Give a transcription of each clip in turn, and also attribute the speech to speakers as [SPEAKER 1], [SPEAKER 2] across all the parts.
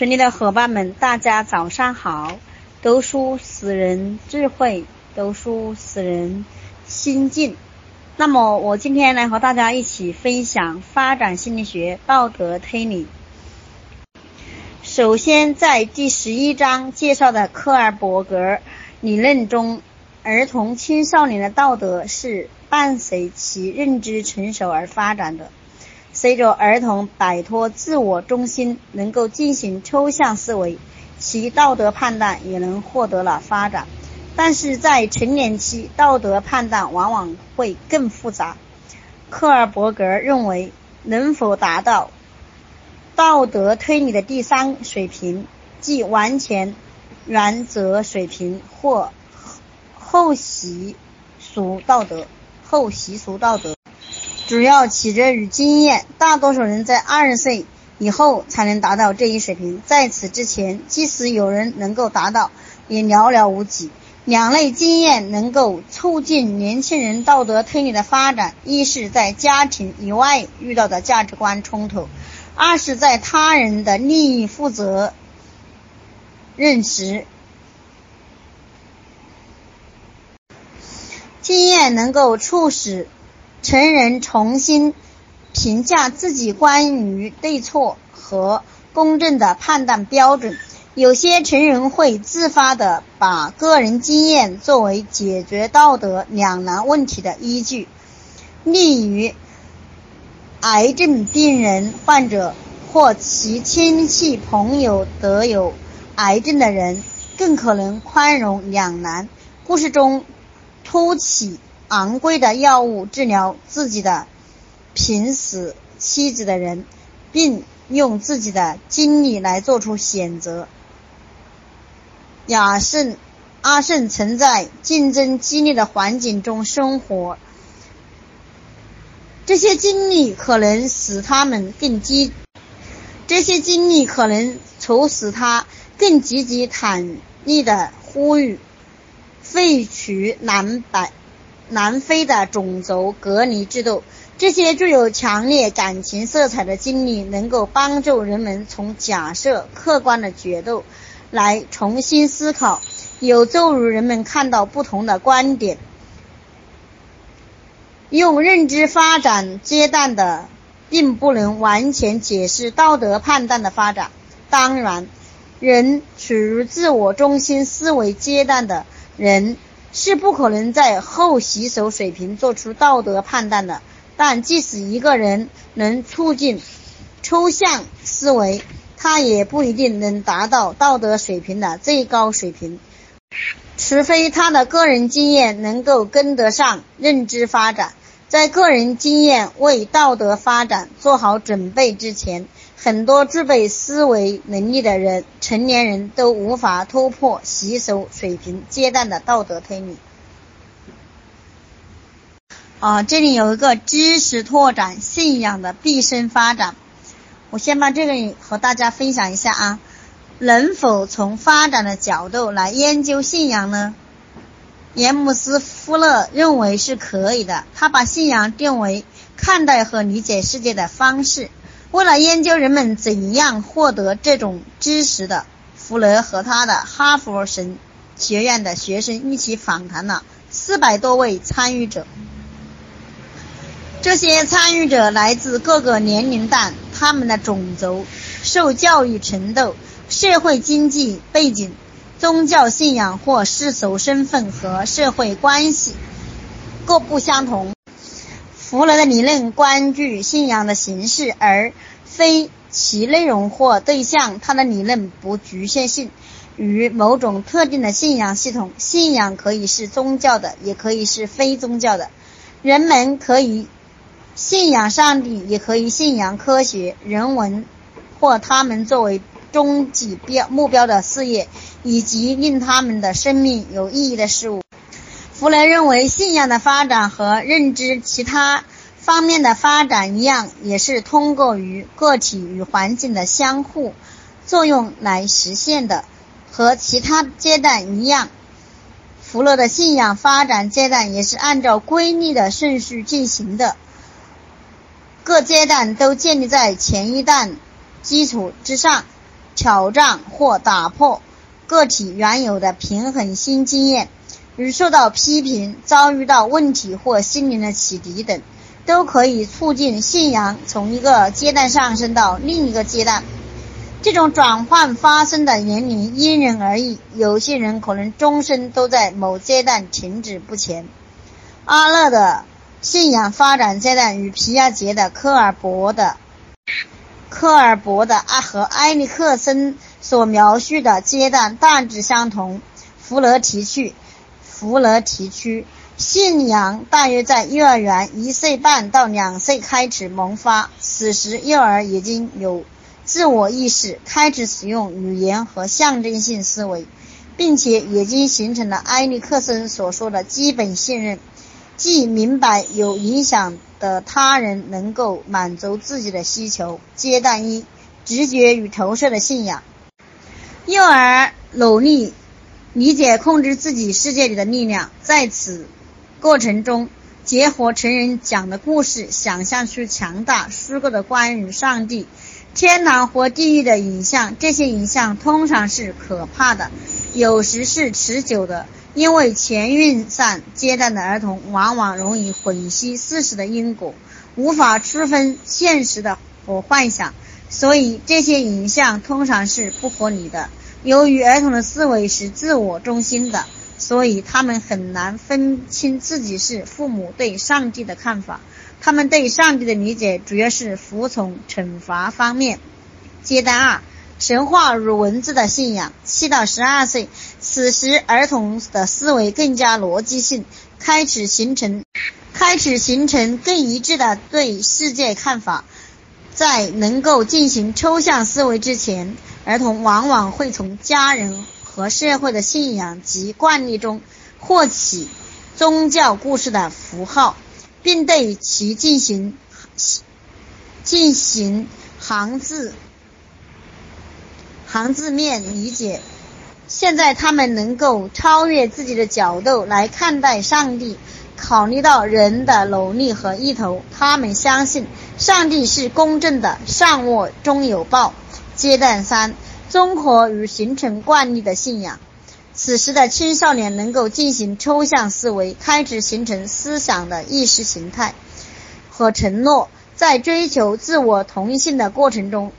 [SPEAKER 1] 群里的伙伴们，大家早上好！读书使人智慧，读书使人心静。那么，我今天来和大家一起分享发展心理学道德推理。首先，在第十一章介绍的科尔伯格理论中，儿童青少年的道德是伴随其认知成熟而发展的。随着儿童摆脱自我中心，能够进行抽象思维，其道德判断也能获得了发展。但是在成年期，道德判断往往会更复杂。克尔伯格认为，能否达到道德推理的第三水平，即完全原则水平或后习俗道德，后习俗道德。主要取决于经验，大多数人在二十岁以后才能达到这一水平，在此之前，即使有人能够达到，也寥寥无几。两类经验能够促进年轻人道德推理的发展：一是在家庭以外遇到的价值观冲突；二是在他人的利益负责认识。经验能够促使。成人重新评价自己关于对错和公正的判断标准。有些成人会自发地把个人经验作为解决道德两难问题的依据。例如，癌症病人患者或其亲戚朋友得有癌症的人，更可能宽容两难。故事中突起。昂贵的药物治疗自己的濒死妻子的人，并用自己的经历来做出选择。亚圣、阿圣曾在竞争激烈的环境中生活，这些经历可能使他们更积，这些经历可能促使他更积极坦率地呼吁废除南北。南非的种族隔离制度，这些具有强烈感情色彩的经历，能够帮助人们从假设客观的角度来重新思考，有助于人们看到不同的观点。用认知发展阶段的，并不能完全解释道德判断的发展。当然，人处于自我中心思维阶段的人。是不可能在后习熟水平做出道德判断的。但即使一个人能促进抽象思维，他也不一定能达到道德水平的最高水平，除非他的个人经验能够跟得上认知发展。在个人经验为道德发展做好准备之前，很多具备思维能力的人，成年人都无法突破习俗水平阶段的道德推理。啊，这里有一个知识拓展信仰的毕生发展，我先把这个和大家分享一下啊。能否从发展的角度来研究信仰呢？严姆斯·夫勒认为是可以的，他把信仰定为看待和理解世界的方式。为了研究人们怎样获得这种知识的，弗勒和他的哈佛神学院的学生一起访谈了四百多位参与者。这些参与者来自各个年龄段，他们的种族、受教育程度、社会经济背景、宗教信仰或世俗身份和社会关系各不相同。弗雷的理论关注信仰的形式，而非其内容或对象。他的理论不局限性于某种特定的信仰系统。信仰可以是宗教的，也可以是非宗教的。人们可以信仰上帝，也可以信仰科学、人文或他们作为终极标目标的事业，以及令他们的生命有意义的事物。弗雷认为，信仰的发展和认知其他方面的发展一样，也是通过与个体与环境的相互作用来实现的。和其他阶段一样，弗洛的信仰发展阶段也是按照规律的顺序进行的，各阶段都建立在前一段基础之上。挑战或打破个体原有的平衡新经验，如受到批评、遭遇到问题或心灵的启迪等，都可以促进信仰从一个阶段上升到另一个阶段。这种转换发生的年龄因人而异，有些人可能终身都在某阶段停止不前。阿勒的信仰发展阶段与皮亚杰的科尔伯的科尔伯的阿和埃里克森所描述的阶段大致相同。弗勒提去，弗勒提区信仰大约在幼儿园一岁半到两岁开始萌发，此时幼儿已经有。自我意识开始使用语言和象征性思维，并且已经形成了埃利克森所说的基本信任，即明白有影响的他人能够满足自己的需求。阶段一：直觉与投射的信仰。幼儿努力理解控制自己世界里的力量，在此过程中，结合成人讲的故事，想象出强大、虚构的关于上帝。天堂或地狱的影像，这些影像通常是可怕的，有时是持久的。因为前运算阶段的儿童往往容易混淆事实的因果，无法区分现实的和幻想，所以这些影像通常是不合理的。由于儿童的思维是自我中心的，所以他们很难分清自己是父母对上帝的看法。他们对上帝的理解主要是服从惩罚方面。阶段二：神话与文字的信仰。七到十二岁，此时儿童的思维更加逻辑性，开始形成，开始形成更一致的对世界看法。在能够进行抽象思维之前，儿童往往会从家人和社会的信仰及惯例中获取宗教故事的符号。并对其进行进行行字行字面理解。现在他们能够超越自己的角度来看待上帝，考虑到人的努力和意图。他们相信上帝是公正的，善恶终有报。阶段三：综合与形成惯例的信仰。此时的青少年能够进行抽象思维，开始形成思想的意识形态和承诺。在追求自我同一性的过程中，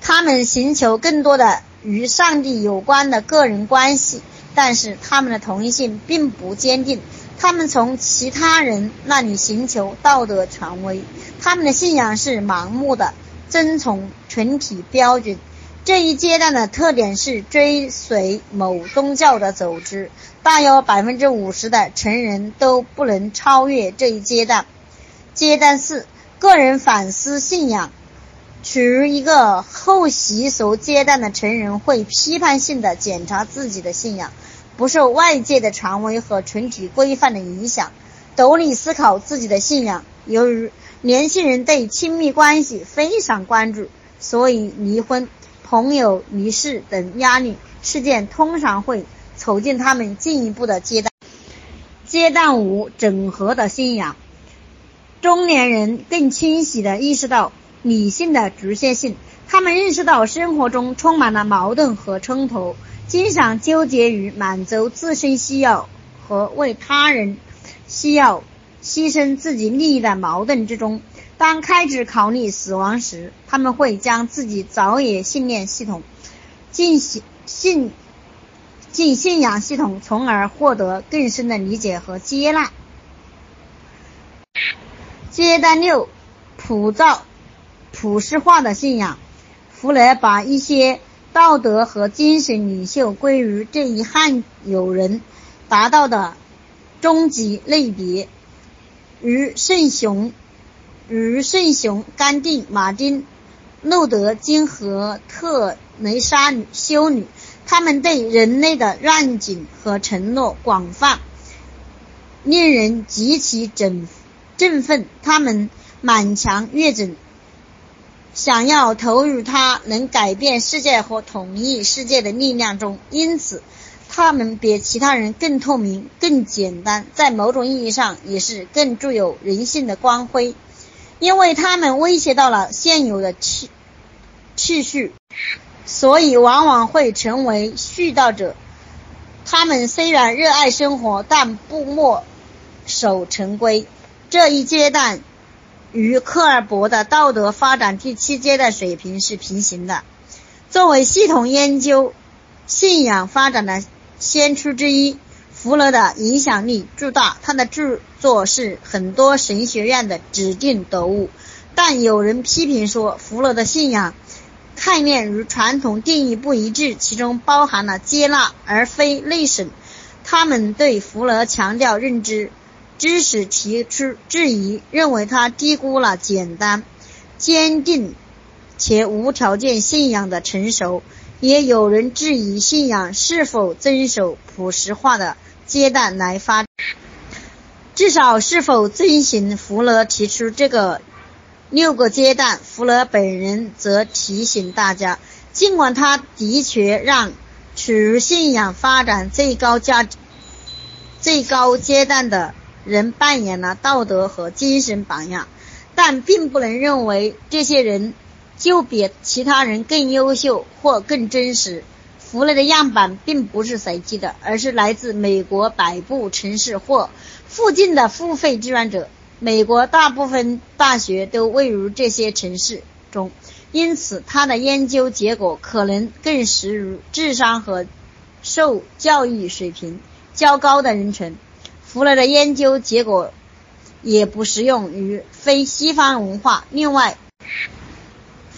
[SPEAKER 1] 他们寻求更多的与上帝有关的个人关系，但是他们的同一性并不坚定。他们从其他人那里寻求道德权威，他们的信仰是盲目的，遵从群体标准。这一阶段的特点是追随某宗教的组织，大约百分之五十的成人都不能超越这一阶段。阶段四，个人反思信仰，处于一个后习俗阶段的成人会批判性的检查自己的信仰，不受外界的权威和群体规范的影响，独立思考自己的信仰。由于年轻人对亲密关系非常关注，所以离婚。朋友离世等压力事件通常会促进他们进一步的阶段。阶段五：整合的信仰。中年人更清晰地意识到理性的局限性，他们认识到生活中充满了矛盾和冲突，经常纠结于满足自身需要和为他人需要牺牲自己利益的矛盾之中。当开始考虑死亡时，他们会将自己早已信念系统进行信进信仰系统，从而获得更深的理解和接纳。阶段六：普照普世化的信仰。弗雷把一些道德和精神领袖归于这一汉有人达到的终极类别，于圣雄。如圣雄、甘地、马丁、路德金和特蕾莎女修女，他们对人类的愿景和承诺广泛，令人极其振振奋。他们满腔热忱，想要投入他能改变世界和统一世界的力量中，因此他们比其他人更透明、更简单，在某种意义上也是更具有人性的光辉。因为他们威胁到了现有的秩秩序，所以往往会成为絮叨者。他们虽然热爱生活，但不墨守成规。这一阶段与科尔伯的道德发展第七阶段水平是平行的。作为系统研究信仰发展的先驱之一，福勒的影响力巨大。他的著作是很多神学院的指定读物。但有人批评说，福勒的信仰概念与传统定义不一致，其中包含了接纳而非内省。他们对福勒强调认知。知识提出质疑，认为他低估了简单、坚定且无条件信仰的成熟。也有人质疑信仰是否遵守朴实化的阶段来发，至少是否遵循福勒提出这个六个阶段。福勒本人则提醒大家，尽管他的确让处于信仰发展最高价值、最高阶段的。人扮演了道德和精神榜样，但并不能认为这些人就比其他人更优秀或更真实。弗雷的样板并不是随机的，而是来自美国北部城市或附近的付费志愿者。美国大部分大学都位于这些城市中，因此他的研究结果可能更适于智商和受教育水平较高的人群。弗勒的研究结果也不适用于非西方文化。另外，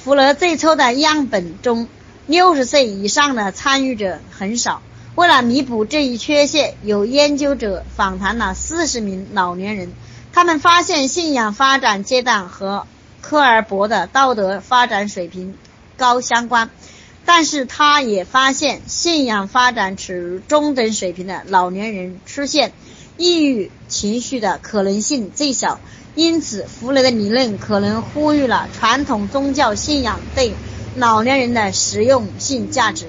[SPEAKER 1] 弗勒最初的样本中，六十岁以上的参与者很少。为了弥补这一缺陷，有研究者访谈了四十名老年人，他们发现信仰发展阶段和科尔伯的道德发展水平高相关，但是他也发现信仰发展处于中等水平的老年人出现。抑郁情绪的可能性最小，因此弗雷的理论可能呼吁了传统宗教信仰对老年人的实用性价值。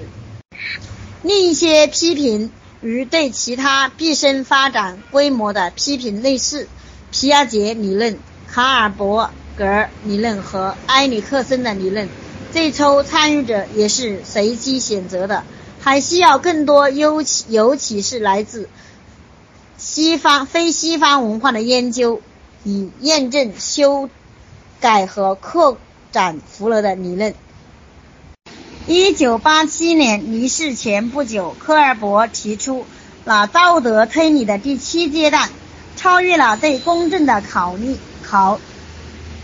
[SPEAKER 1] 另一些批评与对其他毕生发展规模的批评类似，皮亚杰理论、卡尔伯格理论和埃里克森的理论。最初参与者也是随机选择的，还需要更多，尤其尤其是来自。西方非西方文化的研究，以验证、修改和扩展弗勒的理论。一九八七年离世前不久，科尔伯提出了道德推理的第七阶段，超越了对公正的考虑考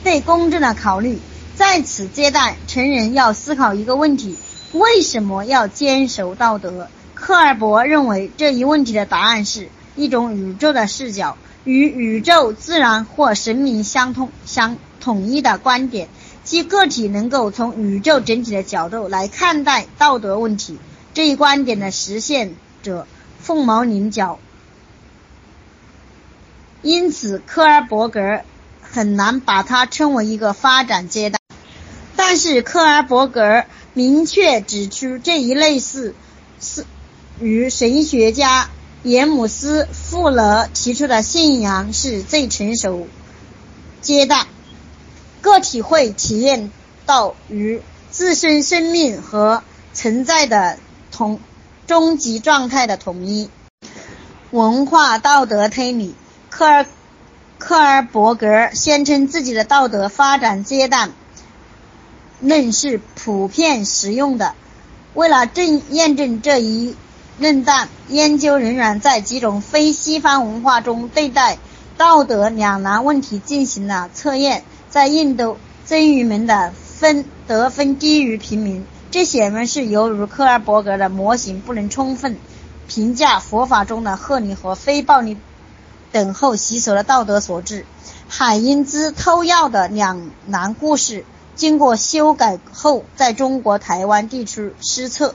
[SPEAKER 1] 对公正的考虑。在此阶段，成人要思考一个问题：为什么要坚守道德？科尔伯认为这一问题的答案是。一种宇宙的视角，与宇宙、自然或神明相通、相统一的观点，即个体能够从宇宙整体的角度来看待道德问题。这一观点的实现者凤毛麟角，因此科尔伯格很难把它称为一个发展阶段。但是科尔伯格明确指出，这一类似是与神学家。严姆斯·富勒提出的信仰是最成熟阶段，个体会体验到与自身生命和存在的同终极状态的统一。文化道德推理，科尔科尔伯格宣称自己的道德发展阶段论是普遍实用的。为了证验证这一。论断研究人员在几种非西方文化中对待道德两难问题进行了测验。在印度，僧侣们的分得分低于平民，这显然是由于科尔伯格的模型不能充分评价佛法中的合理和非暴力等候习俗的道德所致。海因兹偷药的两难故事经过修改后，在中国台湾地区施测。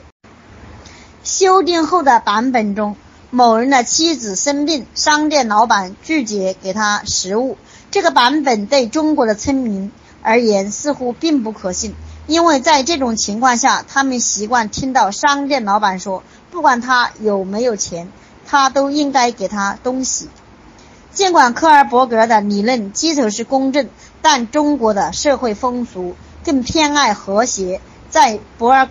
[SPEAKER 1] 修订后的版本中，某人的妻子生病，商店老板拒绝给他食物。这个版本对中国的村民而言似乎并不可信，因为在这种情况下，他们习惯听到商店老板说：“不管他有没有钱，他都应该给他东西。”尽管科尔伯格的理论基础是公正，但中国的社会风俗更偏爱和谐。在博尔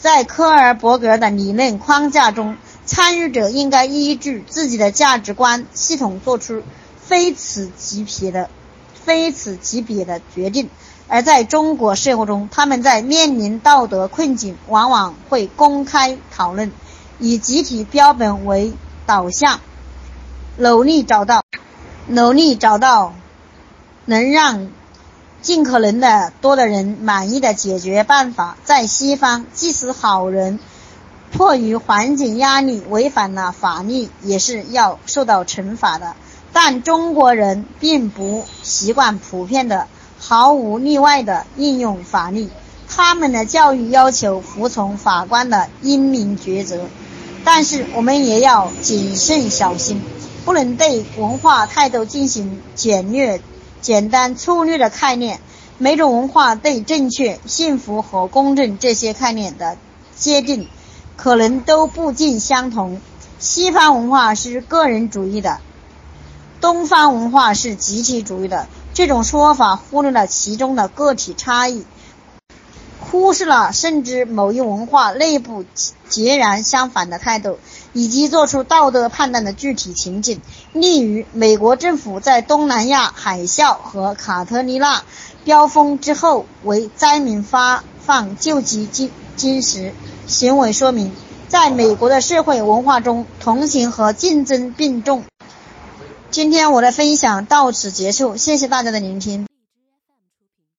[SPEAKER 1] 在科尔伯格的理论框架中，参与者应该依据自己的价值观系统做出非此即彼的、非此即彼的决定。而在中国社会中，他们在面临道德困境，往往会公开讨论，以集体标本为导向，努力找到、努力找到能让。尽可能的多的人满意的解决办法，在西方，即使好人迫于环境压力违反了法律，也是要受到惩罚的。但中国人并不习惯普遍的、毫无例外的应用法律，他们的教育要求服从法官的英明抉择。但是我们也要谨慎小心，不能对文化态度进行简略。简单粗略的概念，每种文化对正确、幸福和公正这些概念的界定，可能都不尽相同。西方文化是个人主义的，东方文化是集体主义的。这种说法忽略了其中的个体差异，忽视了甚至某一文化内部截然相反的态度。以及做出道德判断的具体情景，例如美国政府在东南亚海啸和卡特丽娜飙风之后为灾民发放救济金金时，行为说明，在美国的社会文化中，同情和竞争并重。今天我的分享到此结束，谢谢大家的聆听。